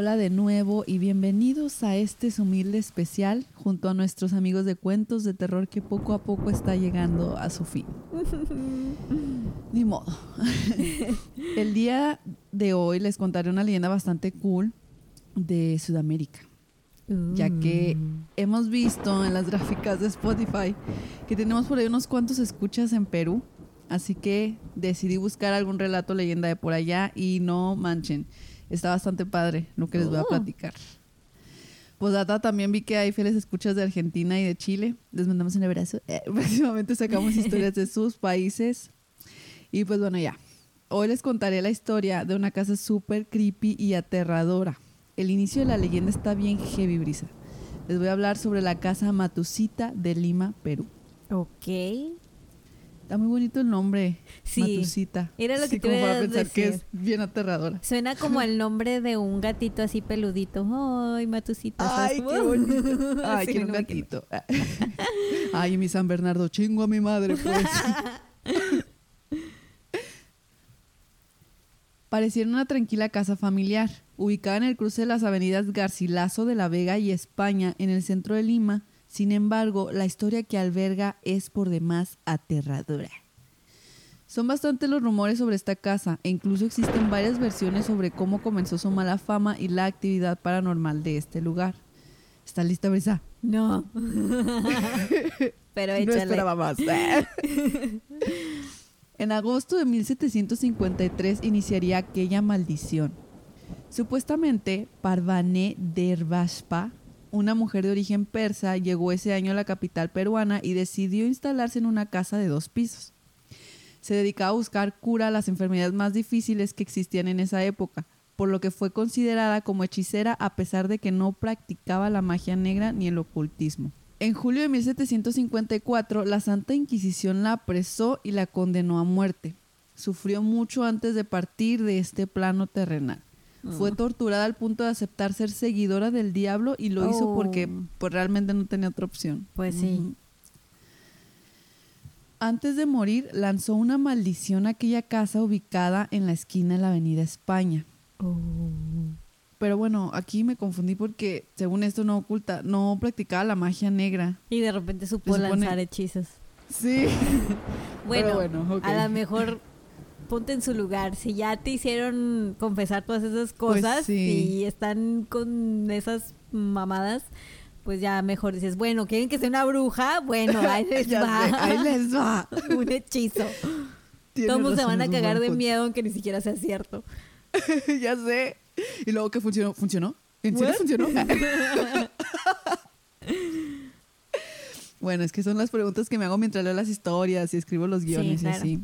Hola de nuevo y bienvenidos a este humilde especial junto a nuestros amigos de cuentos de terror que poco a poco está llegando a su fin. Ni modo. El día de hoy les contaré una leyenda bastante cool de Sudamérica. Ya que hemos visto en las gráficas de Spotify que tenemos por ahí unos cuantos escuchas en Perú. Así que decidí buscar algún relato leyenda de por allá y no manchen. Está bastante padre lo que les voy a Oh. platicar. Pues data también vi que hay fieles escuchas de Argentina y de Chile. Les mandamos un abrazo. Eh, próximamente sacamos historias de sus países. Y pues bueno, ya. Hoy les contaré la historia de una casa súper creepy y aterradora. El inicio de la leyenda está bien heavy brisa. Les voy a hablar sobre la casa Matusita de Lima, Perú. Ok. Está muy bonito el nombre. Sí. Matusita. Era lo Sí, que como para pensar que es bien aterradora. Suena como el nombre de un gatito así peludito. Ay, Matusita. ¿sabes Ay, qué bonito. Ay, Sí, quiero un gatito. Ay, mi San Bernardo, chingo a mi madre, pues. Pareciera una tranquila casa familiar, ubicada en el cruce de las avenidas Garcilaso de la Vega y España, en el centro de Lima. Sin embargo, la historia que alberga es por demás aterradora. Son bastantes los rumores sobre esta casa e incluso existen varias versiones sobre cómo comenzó su mala fama y la actividad paranormal de este lugar. ¿Está lista, Brisa? No. Pero No échale. esperaba más. en agosto de 1753 iniciaría aquella maldición. Supuestamente, Parvané Dervashpa, una mujer de origen persa, llegó ese año a la capital peruana y decidió instalarse en una casa de dos pisos. Se dedicaba a buscar cura a las enfermedades más difíciles que existían en esa época, por lo que fue considerada como hechicera a pesar de que no practicaba la magia negra ni el ocultismo. En julio de 1754, la Santa Inquisición la apresó y la condenó a muerte. Sufrió mucho antes de partir de este plano terrenal. Fue torturada al punto de aceptar ser seguidora del diablo y lo hizo Oh. porque pues, realmente no tenía otra opción. Pues sí. Antes de morir, lanzó una maldición a aquella casa ubicada en la esquina de la Avenida España. Oh. Pero bueno, aquí me confundí porque, según esto, no oculta, no practicaba la magia negra. Y de repente supo lanzar hechizos. Sí. Bueno, bueno, a lo mejor ponte en su lugar. Si ya te hicieron confesar todas esas Pues cosas sí. y están con esas mamadas, pues ya mejor dices, bueno, ¿quieren que sea una bruja? Bueno, ahí les va. sé, ahí les va. Un hechizo. Todos se van a cagar de miedo aunque ni siquiera sea cierto. ya sé. Y luego que funcionó. ¿Funcionó? ¿En serio funcionó? bueno, es que son las preguntas que me hago mientras leo las historias y escribo los guiones claro. y así.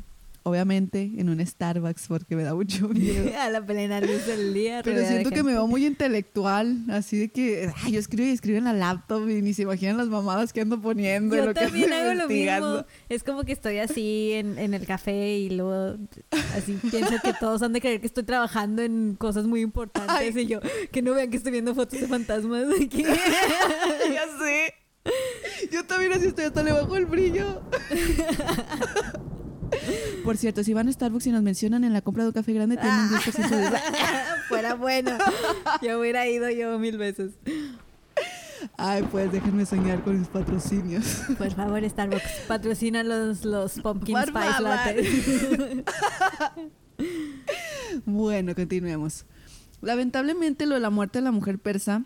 Obviamente en un Starbucks porque me da mucho miedo. a la plena luz del día. Pero siento que me veo muy intelectual, así de que ay, yo escribo y escribo en la laptop y ni se imaginan las mamadas que ando poniendo. y Yo lo también hago lo mismo. Es como que estoy así en, en el café y luego así pienso que todos han de creer que estoy trabajando en cosas muy importantes Ay. y yo que no vean que estoy viendo fotos de fantasmas aquí. ya sé. Yo también así estoy, hasta le bajo el brillo. Por cierto, si van a Starbucks y nos mencionan en la compra de un café grande, tienen un 10% de... Fuera bueno. Yo hubiera ido yo mil veces. Ay, pues déjenme soñar con mis patrocinios. Por favor, Starbucks, patrocina los, los pumpkin Por spice favor. lattes. Bueno, continuemos. Lamentablemente, lo de la muerte de la mujer persa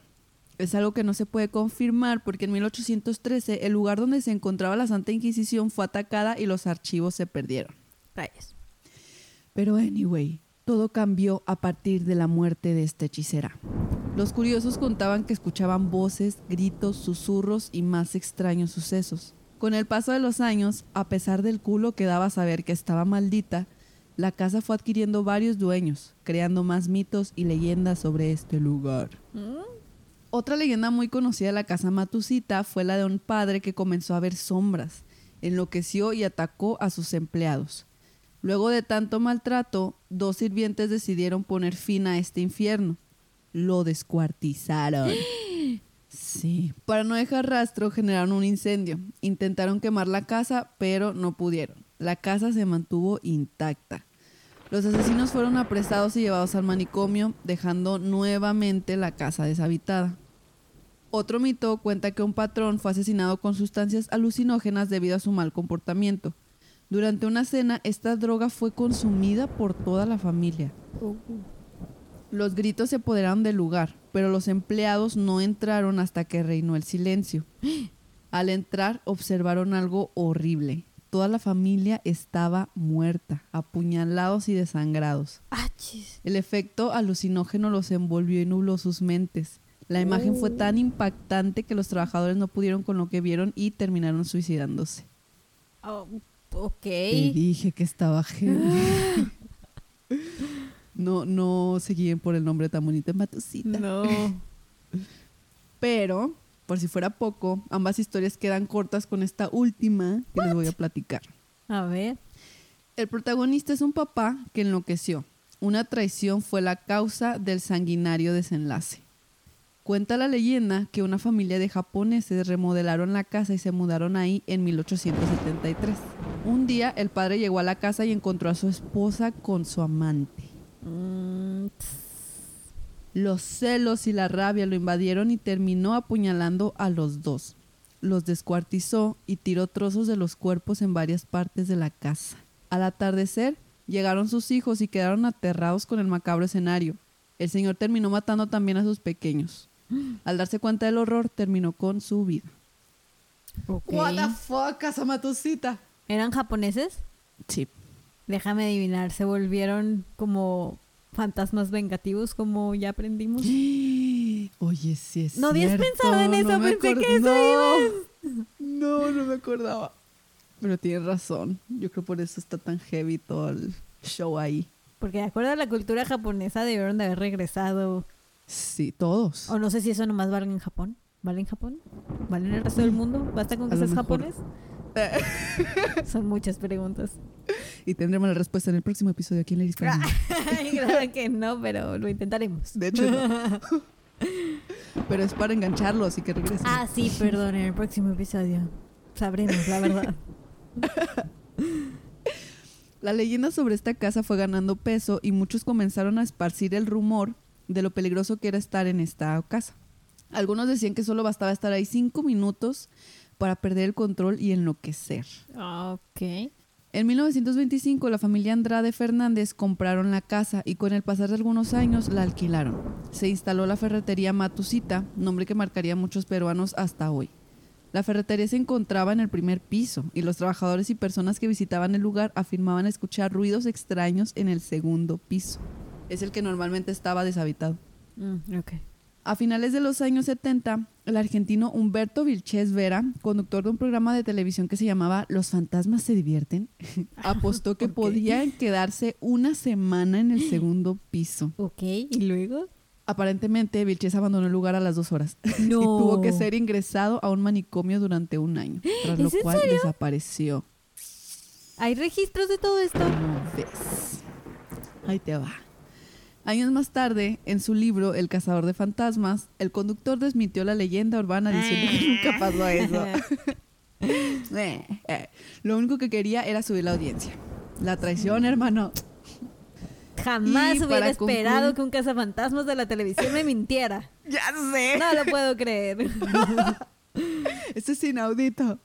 es algo que no se puede confirmar porque en 1813 el lugar donde se encontraba la Santa Inquisición fue atacada y los archivos se perdieron. Rayos. Pero anyway, todo cambió a partir de la muerte de esta hechicera. Los curiosos contaban que escuchaban voces, gritos, susurros y más extraños sucesos. Con el paso de los años, a pesar del culo que daba saber que estaba maldita, la casa fue adquiriendo varios dueños, creando más mitos y leyendas sobre este lugar. Otra leyenda muy conocida de la casa Matusita fue la de un padre que comenzó a ver sombras, enloqueció y atacó a sus empleados. Luego de tanto maltrato, dos sirvientes decidieron poner fin a este infierno. Lo descuartizaron. Sí. Para no dejar rastro, generaron un incendio. Intentaron quemar la casa, pero no pudieron. La casa se mantuvo intacta. Los asesinos fueron apresados y llevados al manicomio, dejando nuevamente la casa deshabitada. Otro mito cuenta que un patrón fue asesinado con sustancias alucinógenas debido a su mal comportamiento. Durante una cena, esta droga fue consumida por toda la familia. Los gritos se apoderaron del lugar, pero los empleados no entraron hasta que reinó el silencio. Al entrar, observaron algo horrible. Toda la familia estaba muerta, apuñalados y desangrados. Achis. El efecto alucinógeno los envolvió y nubló sus mentes. La imagen fue tan impactante que los trabajadores no pudieron con lo que vieron y terminaron suicidándose. Oh, ok. Te dije que estaba heavy. no, no se guíen por el nombre tan bonito Matusita. No. Pero, por si fuera poco, ambas historias quedan cortas con esta última que les voy a platicar. A ver. El protagonista es un papá que enloqueció. Una traición fue la causa del sanguinario desenlace. Cuenta la leyenda que una familia de japoneses remodelaron la casa y se mudaron ahí en 1873. Un día el padre llegó a la casa y encontró a su esposa con su amante. Mm. Los celos y la rabia lo invadieron y terminó apuñalando a los dos. Los descuartizó y tiró trozos de los cuerpos en varias partes de la casa. Al atardecer, llegaron sus hijos y quedaron aterrados con el macabro escenario. El señor terminó matando también a sus pequeños. Al darse cuenta del horror, terminó con su vida. Ok. fuck, Casamatucita? ¿Eran japoneses? Sí. Déjame adivinar, se volvieron como fantasmas vengativos, como ya aprendimos. Oye, sí es No habías pensado en eso, me pensé que eso no, No, no me acordaba. Pero tienes razón. Yo creo por eso está tan heavy todo el show ahí. Porque de acuerdo a la cultura japonesa debieron de haber regresado. Sí, todos. O no sé si eso nomás vale en Japón. ¿Vale en Japón? ¿Vale en el resto del mundo? ¿Basta con que seas japonés? Son muchas preguntas. Y tendremos la respuesta en el próximo episodio aquí en la Hispana. Ay, claro que no, pero lo intentaremos. De hecho, no. Pero es para engancharlo, así que regresen. Ah, sí, perdón, en el próximo episodio sabremos la verdad. La leyenda sobre esta casa fue ganando peso y muchos comenzaron a esparcir el rumor de lo peligroso que era estar en esta casa. Algunos decían que solo bastaba estar ahí cinco minutos para perder el control y enloquecer. Ok. En 1925 la familia Andrade Fernández compraron la casa y con el pasar de algunos años la alquilaron. Se instaló la ferretería Matusita, nombre que marcaría a muchos peruanos hasta hoy. La ferretería se encontraba en el primer piso y los trabajadores y personas que visitaban el lugar afirmaban escuchar ruidos extraños en el segundo piso. Es el que normalmente estaba deshabitado. Mm, ok. A finales de los años 70, el argentino Humberto Vilches Vera, conductor de un programa de televisión que se llamaba Los fantasmas se divierten, apostó que ¿Por qué? podían quedarse una semana en el segundo piso. Ok, ¿y luego? Aparentemente, Vilches abandonó el lugar a las dos horas No. y tuvo que ser ingresado a un manicomio durante un año, tras lo ¿Es en cual serio? desapareció. ¿Hay registros de todo esto? ¿Cómo ves? Ahí te va. Años más tarde, en su libro El cazador de fantasmas, el conductor desmitió la leyenda urbana diciendo que nunca pasó eso. Eh. Lo único que quería era subir la audiencia. La traición, hermano. Jamás Y hubiera esperado que un cazafantasmas de la televisión me mintiera. Ya sé. No lo puedo creer. Esto es inaudito.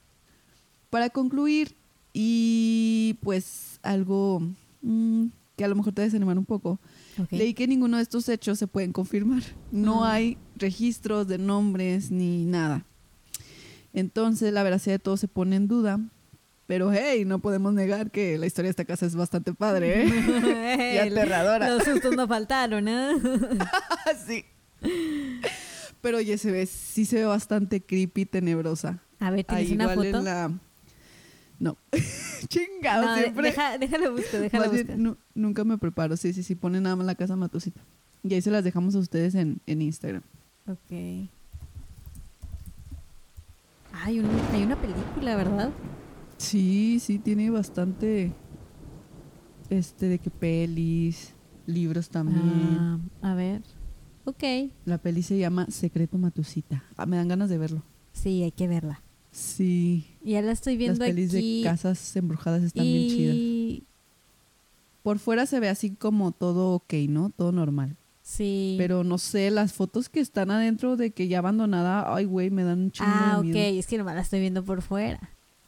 Para concluir, y pues algo mm, que a lo mejor te desanimar un poco, Leí que ninguno de estos hechos se pueden confirmar. No Mm. hay registros de nombres ni nada. Entonces la veracidad de todo se pone en duda. Pero hey, no podemos negar que la historia de esta casa es bastante padre, ¿eh? y aterradora. Los sustos no faltaron, ¿eh? sí. Pero oye, se ve, sí se ve bastante creepy, tenebrosa. A ver, ¿tienes Ahí una igual foto? en la... No. Chingado, No, siempre. deja- déjalo busco, déjalo busco. nunca me preparo. Sí, sí, sí, pone nada más la casa Matusita. Y ahí se las dejamos a ustedes en, en Instagram. Ok. Hay, un- hay una película, ¿verdad? Sí, sí, tiene bastante. Este, de que pelis, libros también. Ah, a ver. Ok. La peli se llama Secreto Matusita. Ah, me dan ganas de verlo. Sí, hay que verla. Sí. Ya la estoy Las viendo pelis aquí. de casas embrujadas están bien chidas. por fuera se ve así como todo ok, ¿no? Todo normal. Sí. Pero no sé, las fotos que están adentro de que ya abandonada, ay, güey, me dan un chingo ah, de ok, miedo. es que nomás la estoy viendo por fuera.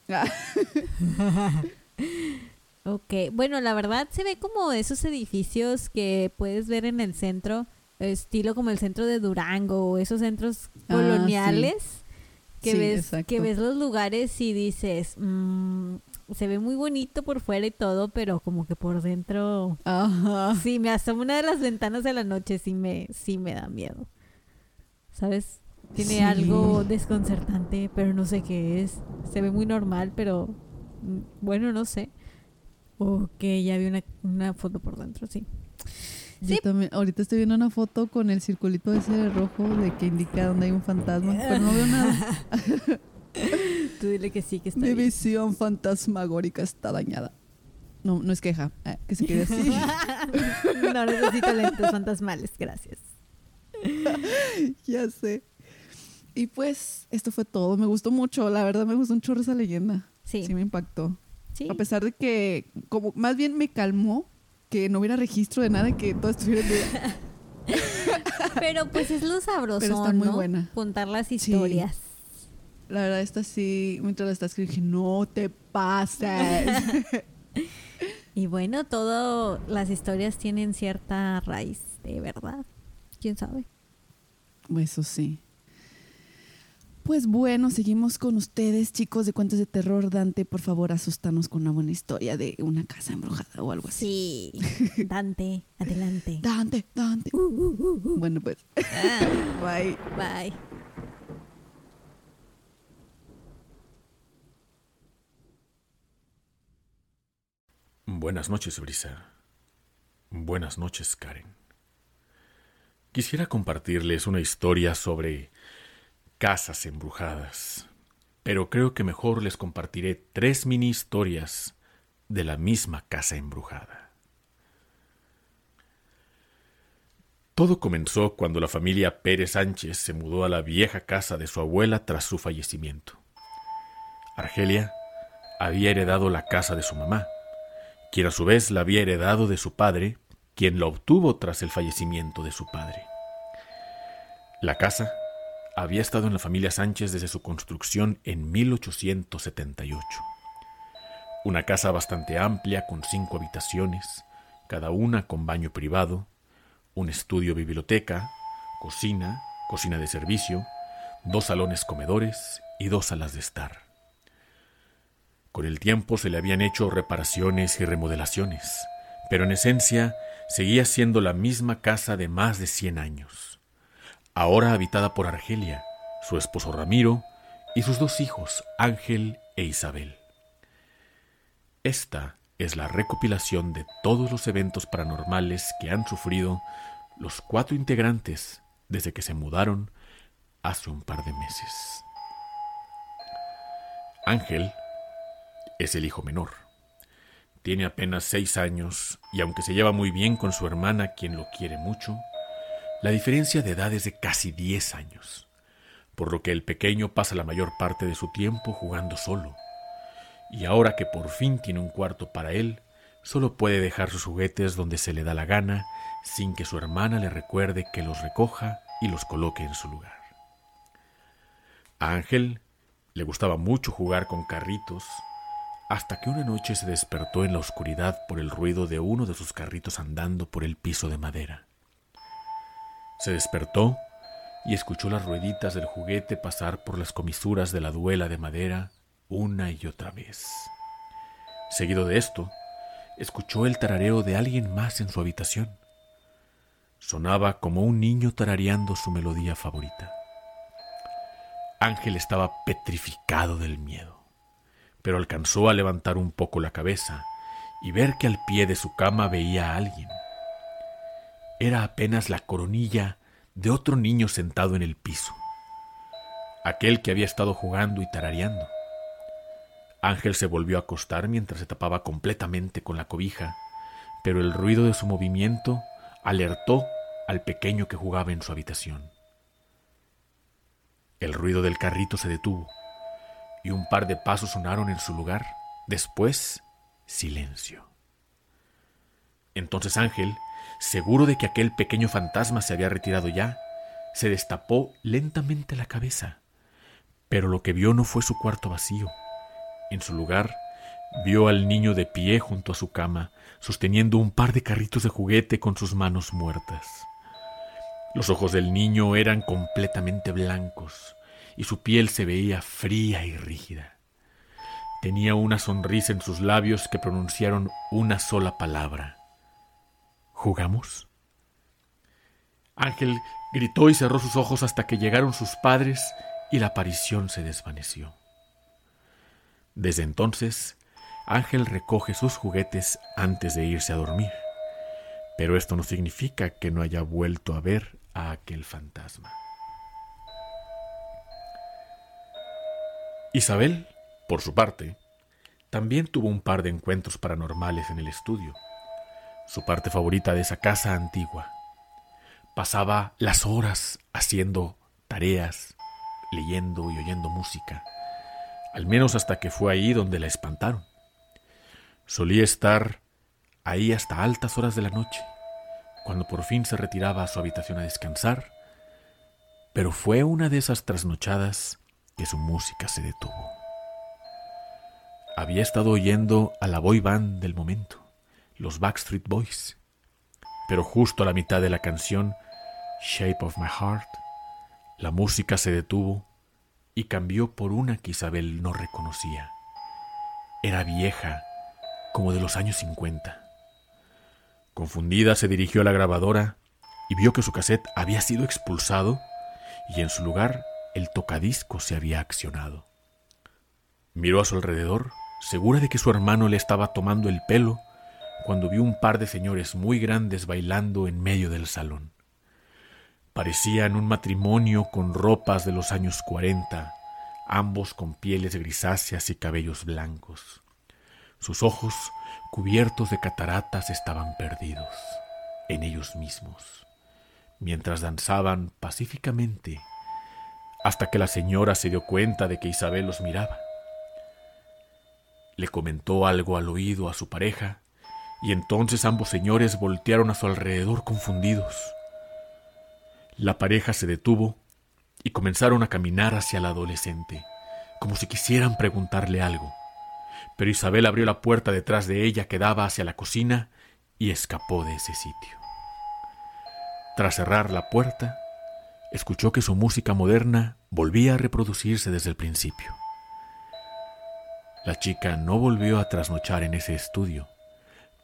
Ah, Ok, bueno, la verdad se ve como esos edificios que puedes ver en el centro, estilo como el centro de Durango o esos centros Ah, coloniales que Sí, ves exacto. que ves los lugares y dices, mm, se ve muy bonito por fuera y todo, pero como que por dentro Ajá. sí me asomo una de las ventanas de la noche sí me sí me da miedo. ¿Sabes? Tiene Sí. algo desconcertante, pero no sé qué es. Se ve muy normal, pero mm, bueno, no sé. Ok, ya vi una, una foto por dentro, sí. Yo Sí. también, ahorita estoy viendo una foto con el circulito ese rojo de que indica dónde hay un fantasma, pero no veo nada. Tú dile que sí, que está Mi bien. visión fantasmagórica está dañada. No, no es queja, eh, que se quede así. no necesito lentes fantasmales, gracias. ya sé. Y pues, esto fue todo. Me gustó mucho, la verdad me gustó un chorro esa leyenda. Sí, Sí me impactó. sí. A pesar de que, como más bien me calmó que no hubiera registro de nada y que todo estuviera. Pero pues es lo sabroso, Pero está muy ¿no? buena. Contar las historias. La verdad, esta sí, mientras la estás escribiendo, dije, no te pases. Y bueno, todo las historias tienen cierta raíz de verdad. ¿Quién sabe? Eso sí. Pues bueno, seguimos con ustedes, chicos de cuentos de terror. Dante, por favor, asustanos con una buena historia de una casa embrujada o algo así. Sí. Dante, adelante. Dante, Dante. Uh, uh, uh, uh. Bueno, pues, Ah, bye. bye. Buenas noches, Brisa. Buenas noches, Karen. Quisiera compartirles una historia sobre casas embrujadas, pero creo que mejor les compartiré tres mini historias de la misma casa embrujada. Todo comenzó cuando la familia Pérez Sánchez se mudó a la vieja casa de su abuela tras su fallecimiento. Argelia había heredado la casa de su mamá, quien a su vez la había heredado de su padre, quien la obtuvo tras el fallecimiento de su padre. La casa había estado en la familia Sánchez desde su construcción en 1878. Una casa bastante amplia con cinco habitaciones, cada una con baño privado, un estudio biblioteca, cocina, cocina de servicio, dos salones comedores y dos salas de estar. Con el tiempo se le habían hecho reparaciones y remodelaciones, pero en esencia seguía siendo la misma casa de más de 100 años, ahora habitada por Argelia, su esposo Ramiro y sus dos hijos, Ángel e Isabel. Esta es la recopilación de todos los eventos paranormales que han sufrido los cuatro integrantes desde que se mudaron hace un par de meses. Ángel es el hijo menor. Tiene apenas seis años y aunque se lleva muy bien con su hermana, quien lo quiere mucho, la diferencia de edad es de casi diez años, por lo que el pequeño pasa la mayor parte de su tiempo jugando solo. Y ahora que por fin tiene un cuarto para él, solo puede dejar sus juguetes donde se le da la gana, sin que su hermana le recuerde que los recoja y los coloque en su lugar. A Ángel le gustaba mucho jugar con carritos, hasta que una noche se despertó en la oscuridad por el ruido de uno de sus carritos andando por el piso de madera. Se despertó y escuchó las rueditas del juguete pasar por las comisuras de la duela de madera una y otra vez. Seguido de esto, escuchó el tarareo de alguien más en su habitación. Sonaba como un niño tarareando su melodía favorita. Ángel estaba petrificado del miedo, pero alcanzó a levantar un poco la cabeza y ver que al pie de su cama veía a alguien. Era apenas la coronilla de otro niño sentado en el piso, aquel que había estado jugando y tarareando. Ángel se volvió a acostar mientras se tapaba completamente con la cobija, pero el ruido de su movimiento alertó al pequeño que jugaba en su habitación. El ruido del carrito se detuvo y un par de pasos sonaron en su lugar. Después, silencio. Entonces Ángel, seguro de que aquel pequeño fantasma se había retirado ya, se destapó lentamente la cabeza. Pero lo que vio no fue su cuarto vacío. En su lugar, vio al niño de pie junto a su cama, sosteniendo un par de carritos de juguete con sus manos muertas. Los ojos del niño eran completamente blancos y su piel se veía fría y rígida. Tenía una sonrisa en sus labios que pronunciaron una sola palabra. ¿Jugamos? Ángel gritó y cerró sus ojos hasta que llegaron sus padres y la aparición se desvaneció. Desde entonces, Ángel recoge sus juguetes antes de irse a dormir, pero esto no significa que no haya vuelto a ver a aquel fantasma. Isabel, por su parte, también tuvo un par de encuentros paranormales en el estudio, su parte favorita de esa casa antigua. Pasaba las horas haciendo tareas, leyendo y oyendo música, al menos hasta que fue ahí donde la espantaron. Solía estar ahí hasta altas horas de la noche, cuando por fin se retiraba a su habitación a descansar, pero fue una de esas trasnochadas que su música se detuvo. Había estado oyendo a la boy del momento, los Backstreet Boys, pero justo a la mitad de la canción Shape of My Heart, la música se detuvo y cambió por una que Isabel no reconocía. Era vieja, como de los años 50. Confundida se dirigió a la grabadora y vio que su cassette había sido expulsado y en su lugar el tocadisco se había accionado. Miró a su alrededor, segura de que su hermano le estaba tomando el pelo, cuando vio un par de señores muy grandes bailando en medio del salón. Parecían un matrimonio con ropas de los años cuarenta, ambos con pieles grisáceas y cabellos blancos. Sus ojos, cubiertos de cataratas, estaban perdidos en ellos mismos, mientras danzaban pacíficamente hasta que la señora se dio cuenta de que Isabel los miraba. Le comentó algo al oído a su pareja y entonces ambos señores voltearon a su alrededor confundidos. La pareja se detuvo y comenzaron a caminar hacia la adolescente, como si quisieran preguntarle algo. Pero Isabel abrió la puerta detrás de ella que daba hacia la cocina y escapó de ese sitio. Tras cerrar la puerta, escuchó que su música moderna volvía a reproducirse desde el principio. La chica no volvió a trasnochar en ese estudio,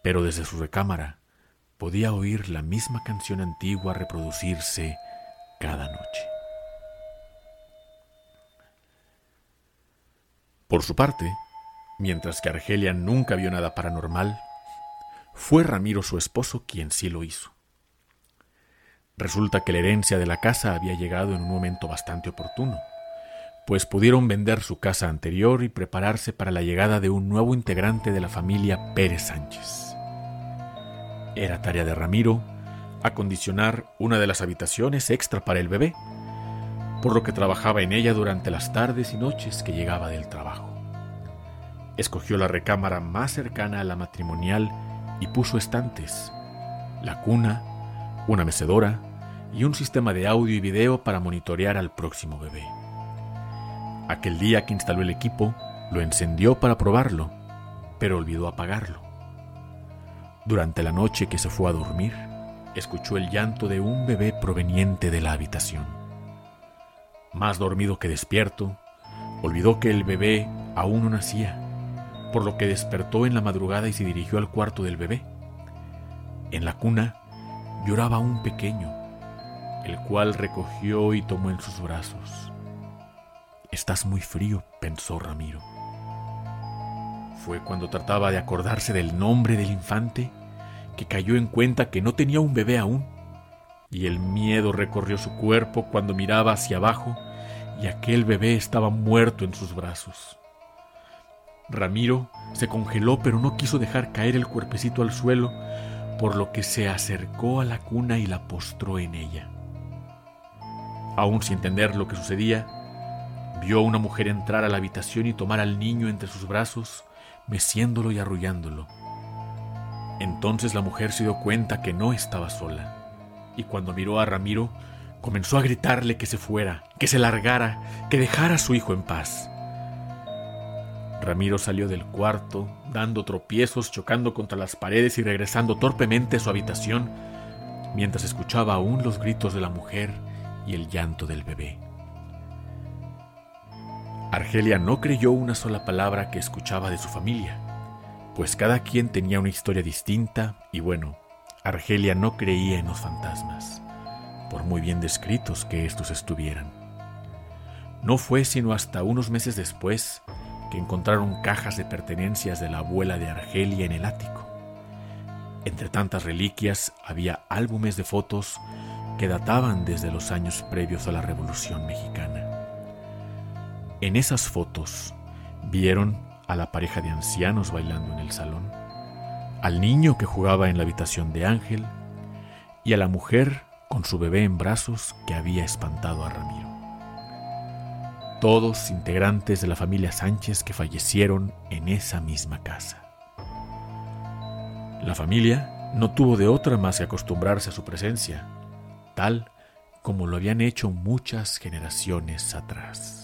pero desde su recámara podía oír la misma canción antigua reproducirse cada noche. Por su parte, mientras que Argelia nunca vio nada paranormal, fue Ramiro su esposo quien sí lo hizo. Resulta que la herencia de la casa había llegado en un momento bastante oportuno, pues pudieron vender su casa anterior y prepararse para la llegada de un nuevo integrante de la familia Pérez Sánchez. Era tarea de Ramiro acondicionar una de las habitaciones extra para el bebé, por lo que trabajaba en ella durante las tardes y noches que llegaba del trabajo. Escogió la recámara más cercana a la matrimonial y puso estantes, la cuna, una mecedora y un sistema de audio y video para monitorear al próximo bebé. Aquel día que instaló el equipo, lo encendió para probarlo, pero olvidó apagarlo. Durante la noche que se fue a dormir, escuchó el llanto de un bebé proveniente de la habitación. Más dormido que despierto, olvidó que el bebé aún no nacía, por lo que despertó en la madrugada y se dirigió al cuarto del bebé. En la cuna lloraba un pequeño, el cual recogió y tomó en sus brazos. Estás muy frío, pensó Ramiro. Fue cuando trataba de acordarse del nombre del infante que cayó en cuenta que no tenía un bebé aún, y el miedo recorrió su cuerpo cuando miraba hacia abajo y aquel bebé estaba muerto en sus brazos. Ramiro se congeló pero no quiso dejar caer el cuerpecito al suelo, por lo que se acercó a la cuna y la postró en ella. Aún sin entender lo que sucedía, vio a una mujer entrar a la habitación y tomar al niño entre sus brazos, meciéndolo y arrullándolo. Entonces la mujer se dio cuenta que no estaba sola, y cuando miró a Ramiro, comenzó a gritarle que se fuera, que se largara, que dejara a su hijo en paz. Ramiro salió del cuarto, dando tropiezos, chocando contra las paredes y regresando torpemente a su habitación, mientras escuchaba aún los gritos de la mujer y el llanto del bebé. Argelia no creyó una sola palabra que escuchaba de su familia, pues cada quien tenía una historia distinta y bueno, Argelia no creía en los fantasmas, por muy bien descritos que estos estuvieran. No fue sino hasta unos meses después que encontraron cajas de pertenencias de la abuela de Argelia en el ático. Entre tantas reliquias había álbumes de fotos que databan desde los años previos a la Revolución Mexicana. En esas fotos vieron a la pareja de ancianos bailando en el salón, al niño que jugaba en la habitación de Ángel y a la mujer con su bebé en brazos que había espantado a Ramiro. Todos integrantes de la familia Sánchez que fallecieron en esa misma casa. La familia no tuvo de otra más que acostumbrarse a su presencia, tal como lo habían hecho muchas generaciones atrás.